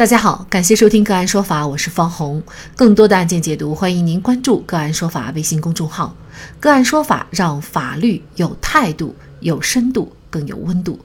大家好，感谢收听个案说法，我是方红。更多的案件解读，欢迎您关注个案说法微信公众号。个案说法让法律有态度、有深度、更有温度。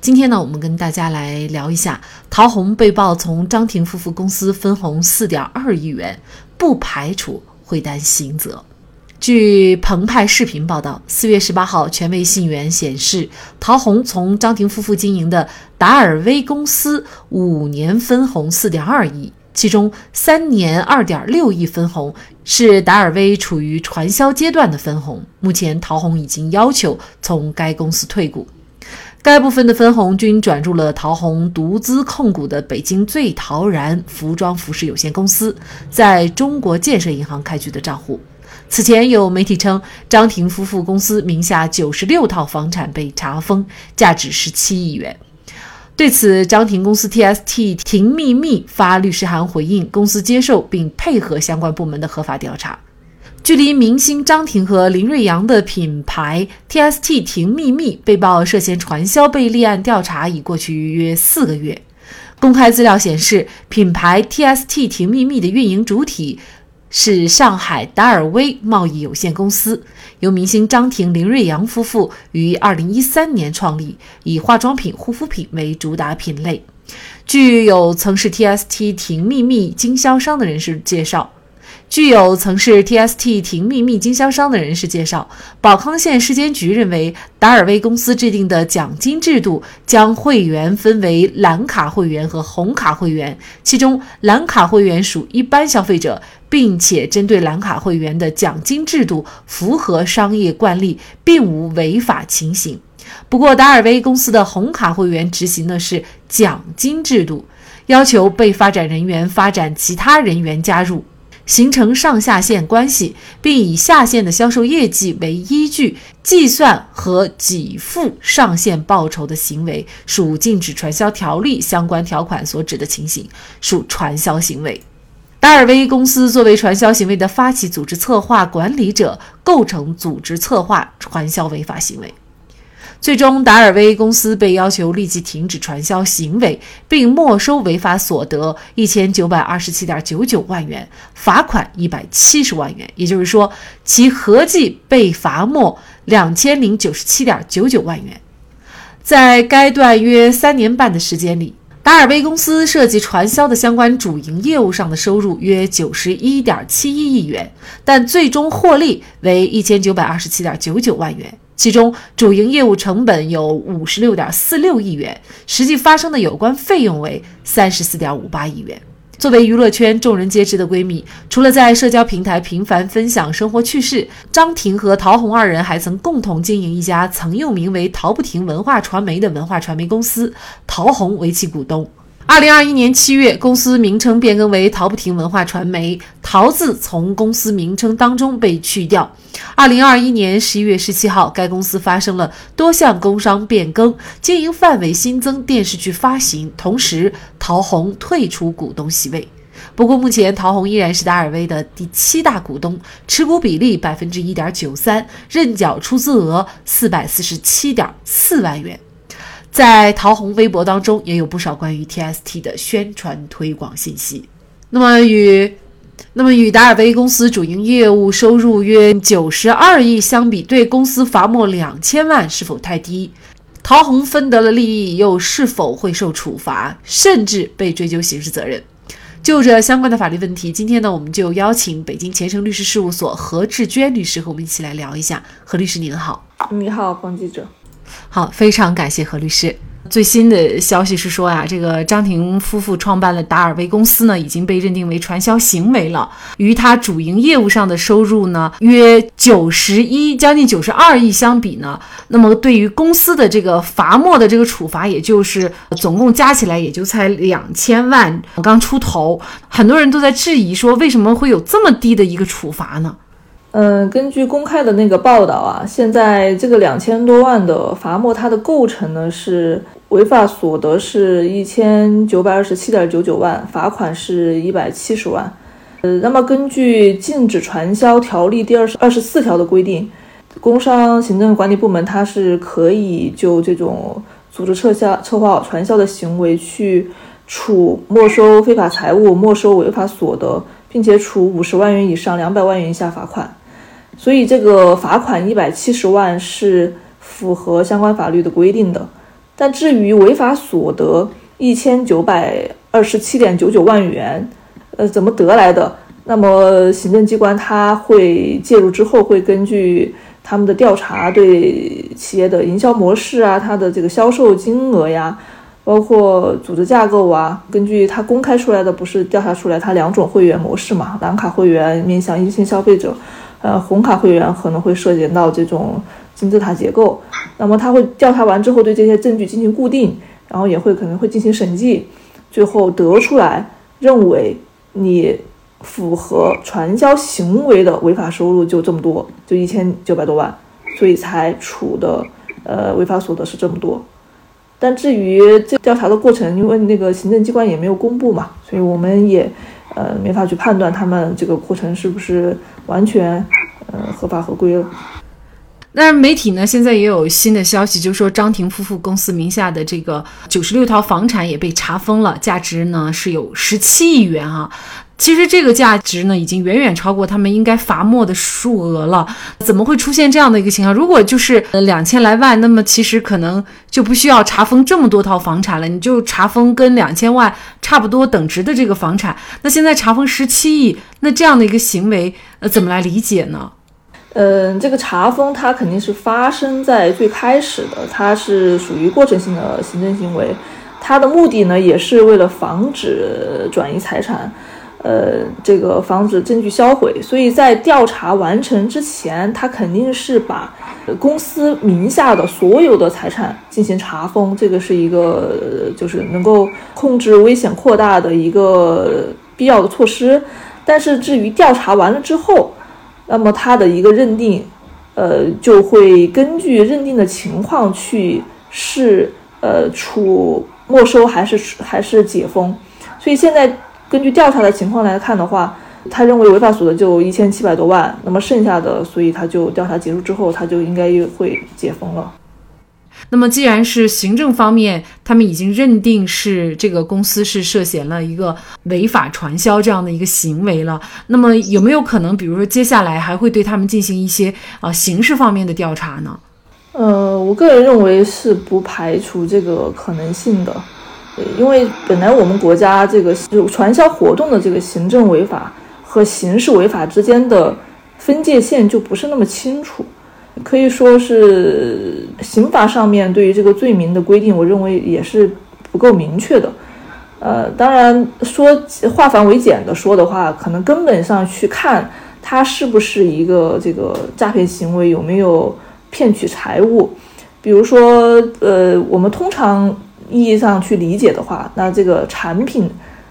今天呢，我们跟大家来聊一下陶虹被曝从张庭夫妇公司分红四点二亿元，不排除会担刑责。据澎湃视频报道，四月十八号，权威信源显示，陶虹从张庭夫妇经营的达尔威公司五年分红四点二亿，其中三年二点六亿分红是达尔威处于传销阶段的分红。目前，陶虹已经要求从该公司退股，该部分的分红均转入了陶虹独资控股的北京最陶然服装服饰有限公司在中国建设银行开具的账户。此前有媒体称，张庭夫妇公司名下九十六套房产被查封，价值十七亿元。对此，张庭公司 TST 庭秘密发律师函回应，公司接受并配合相关部门的合法调查。距离明星张庭和林瑞阳的品牌 TST 庭秘密被曝涉嫌传销被立案调查已过去约四个月。公开资料显示，品牌 TST 庭秘密的运营主体。是上海达尔威贸易有限公司，由明星张庭、林瑞阳夫妇于二零一三年创立，以化妆品、护肤品为主打品类。据有曾是 TST 婷秘密经销商的人士介绍。具有曾是 TST 庭秘密经销商的人士介绍，宝康县市监局认为，达尔威公司制定的奖金制度将会员分为蓝卡会员和红卡会员，其中蓝卡会员属一般消费者，并且针对蓝卡会员的奖金制度符合商业惯例，并无违法情形。不过，达尔威公司的红卡会员执行的是奖金制度，要求被发展人员发展其他人员加入。形成上下线关系，并以下线的销售业绩为依据计算和给付上线报酬的行为，属禁止传销条例相关条款所指的情形，属传销行为。达尔威公司作为传销行为的发起、组织、策划、管理者，构成组织策划传销违法行为。最终，达尔威公司被要求立即停止传销行为，并没收违法所得一千九百二十七点九九万元，罚款一百七十万元。也就是说，其合计被罚没两千零九十七点九九万元。在该段约三年半的时间里，达尔威公司涉及传销的相关主营业务上的收入约九十一点七一亿元，但最终获利为一千九百二十七点九九万元。其中主营业务成本有五十六点四六亿元，实际发生的有关费用为三十四点五八亿元。作为娱乐圈众人皆知的闺蜜，除了在社交平台频繁分享生活趣事，张婷和陶虹二人还曾共同经营一家曾用名为“陶不停文化传媒”的文化传媒公司，陶虹为其股东。二零二一年七月，公司名称变更为陶不停文化传媒，陶字从公司名称当中被去掉。二零二一年十一月十七号，该公司发生了多项工商变更，经营范围新增电视剧发行，同时陶虹退出股东席位。不过，目前陶虹依然是达尔威的第七大股东，持股比例百分之一点九三，认缴出资额四百四十七点四万元。在陶虹微博当中，也有不少关于 TST 的宣传推广信息。那么与那么与达尔威公司主营业务收入约九十二亿相比，对公司罚没两千万是否太低？陶虹分得了利益，又是否会受处罚，甚至被追究刑事责任？就这相关的法律问题，今天呢，我们就邀请北京前程律师事务所何志娟律师和我们一起来聊一下。何律师您好，你好，方记者。好，非常感谢何律师。最新的消息是说呀，这个张庭夫妇创办的达尔威公司呢，已经被认定为传销行为了。与他主营业务上的收入呢，约九十一，将近九十二亿相比呢，那么对于公司的这个罚没的这个处罚，也就是总共加起来也就才两千万刚出头。很多人都在质疑说，为什么会有这么低的一个处罚呢？嗯，根据公开的那个报道啊，现在这个两千多万的罚没，它的构成呢是违法所得是一千九百二十七点九九万，罚款是一百七十万。呃，那么根据禁止传销条例第二十二十四条的规定，工商行政管理部门它是可以就这种组织撤销、策划传销的行为去处没收非法财物、没收违法所得，并且处五十万元以上两百万元以下罚款。所以这个罚款一百七十万是符合相关法律的规定的。但至于违法所得一千九百二十七点九九万元，呃，怎么得来的？那么行政机关他会介入之后，会根据他们的调查，对企业的营销模式啊，它的这个销售金额呀。包括组织架构啊，根据它公开出来的，不是调查出来它两种会员模式嘛？蓝卡会员面向一线消费者，呃，红卡会员可能会涉及到这种金字塔结构。那么他会调查完之后，对这些证据进行固定，然后也会可能会进行审计，最后得出来认为你符合传销行为的违法收入就这么多，就一千九百多万，所以才处的呃违法所得是这么多。但至于这调查的过程，因为那个行政机关也没有公布嘛，所以我们也呃没法去判断他们这个过程是不是完全呃合法合规了。那媒体呢，现在也有新的消息，就是说张庭夫妇公司名下的这个九十六套房产也被查封了，价值呢是有十七亿元啊。其实这个价值呢，已经远远超过他们应该罚没的数额了。怎么会出现这样的一个情况？如果就是呃两千来万，那么其实可能就不需要查封这么多套房产了，你就查封跟两千万差不多等值的这个房产。那现在查封十七亿，那这样的一个行为，呃，怎么来理解呢？嗯，这个查封它肯定是发生在最开始的，它是属于过程性的行政行为，它的目的呢，也是为了防止转移财产。呃，这个防止证据销毁，所以在调查完成之前，他肯定是把公司名下的所有的财产进行查封，这个是一个就是能够控制危险扩大的一个必要的措施。但是至于调查完了之后，那么他的一个认定，呃，就会根据认定的情况去是呃处没收还是还是解封，所以现在。根据调查的情况来看的话，他认为违法所得就一千七百多万，那么剩下的，所以他就调查结束之后，他就应该会解封了。那么既然是行政方面，他们已经认定是这个公司是涉嫌了一个违法传销这样的一个行为了，那么有没有可能，比如说接下来还会对他们进行一些啊刑事方面的调查呢？呃，我个人认为是不排除这个可能性的。因为本来我们国家这个就传销活动的这个行政违法和刑事违法之间的分界线就不是那么清楚，可以说是刑法上面对于这个罪名的规定，我认为也是不够明确的。呃，当然说化繁为简的说的话，可能根本上去看它是不是一个这个诈骗行为，有没有骗取财物，比如说呃，我们通常。意义上去理解的话，那这个产品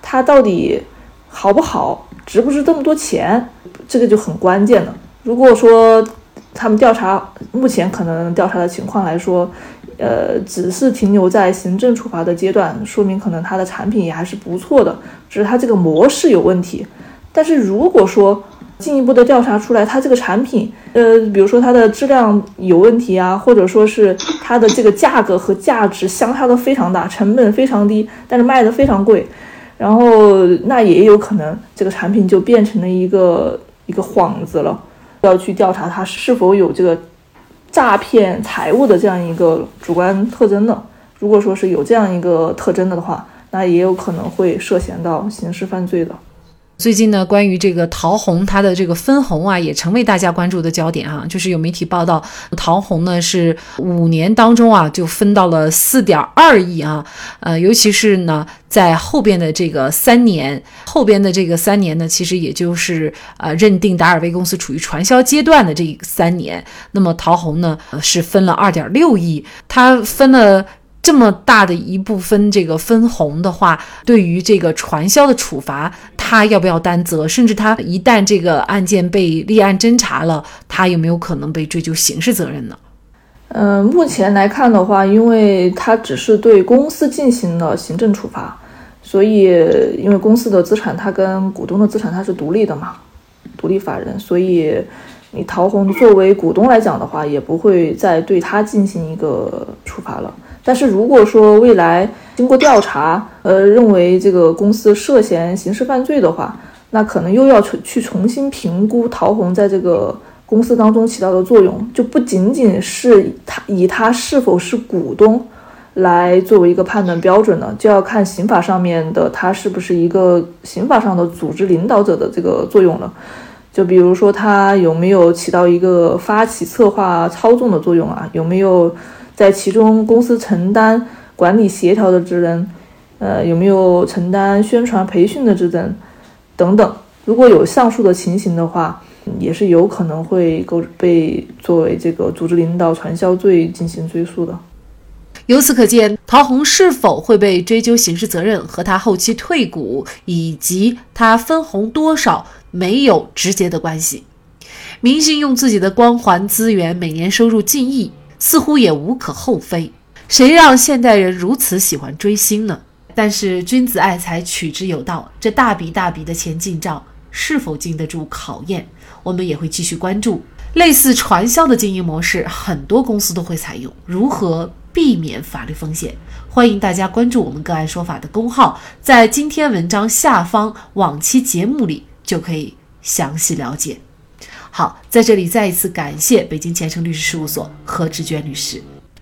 它到底好不好，值不值这么多钱，这个就很关键了。如果说他们调查目前可能调查的情况来说，呃，只是停留在行政处罚的阶段，说明可能它的产品也还是不错的，只是它这个模式有问题。但是如果说，进一步的调查出来，它这个产品，呃，比如说它的质量有问题啊，或者说是它的这个价格和价值相差的非常大，成本非常低，但是卖的非常贵，然后那也有可能这个产品就变成了一个一个幌子了，要去调查它是否有这个诈骗财物的这样一个主观特征的。如果说是有这样一个特征的话，那也有可能会涉嫌到刑事犯罪的。最近呢，关于这个陶虹它的这个分红啊，也成为大家关注的焦点啊。就是有媒体报道，陶虹呢是五年当中啊就分到了四点二亿啊。呃，尤其是呢在后边的这个三年，后边的这个三年呢，其实也就是呃认定达尔威公司处于传销阶段的这三年。那么陶虹呢是分了二点六亿，他分了。这么大的一部分这个分红的话，对于这个传销的处罚，他要不要担责？甚至他一旦这个案件被立案侦查了，他有没有可能被追究刑事责任呢？嗯，目前来看的话，因为他只是对公司进行了行政处罚，所以因为公司的资产它跟股东的资产它是独立的嘛，独立法人，所以你陶虹作为股东来讲的话，也不会再对他进行一个处罚了。但是如果说未来经过调查，呃，认为这个公司涉嫌刑事犯罪的话，那可能又要去去重新评估陶虹在这个公司当中起到的作用，就不仅仅是他以他是否是股东来作为一个判断标准了，就要看刑法上面的他是不是一个刑法上的组织领导者的这个作用了。就比如说他有没有起到一个发起、策划、操纵的作用啊？有没有在其中公司承担管理协调的职能？呃，有没有承担宣传培训的职能？等等。如果有上述的情形的话，也是有可能会构被作为这个组织领导传销罪进行追诉的。由此可见，陶虹是否会被追究刑事责任，和他后期退股以及他分红多少。没有直接的关系。明星用自己的光环资源，每年收入近亿，似乎也无可厚非。谁让现代人如此喜欢追星呢？但是君子爱财，取之有道。这大笔大笔的钱进账，是否经得住考验？我们也会继续关注。类似传销的经营模式，很多公司都会采用。如何避免法律风险？欢迎大家关注我们个案说法的公号，在今天文章下方往期节目里。就可以详细了解。好，在这里再一次感谢北京前程律师事务所何志娟律师。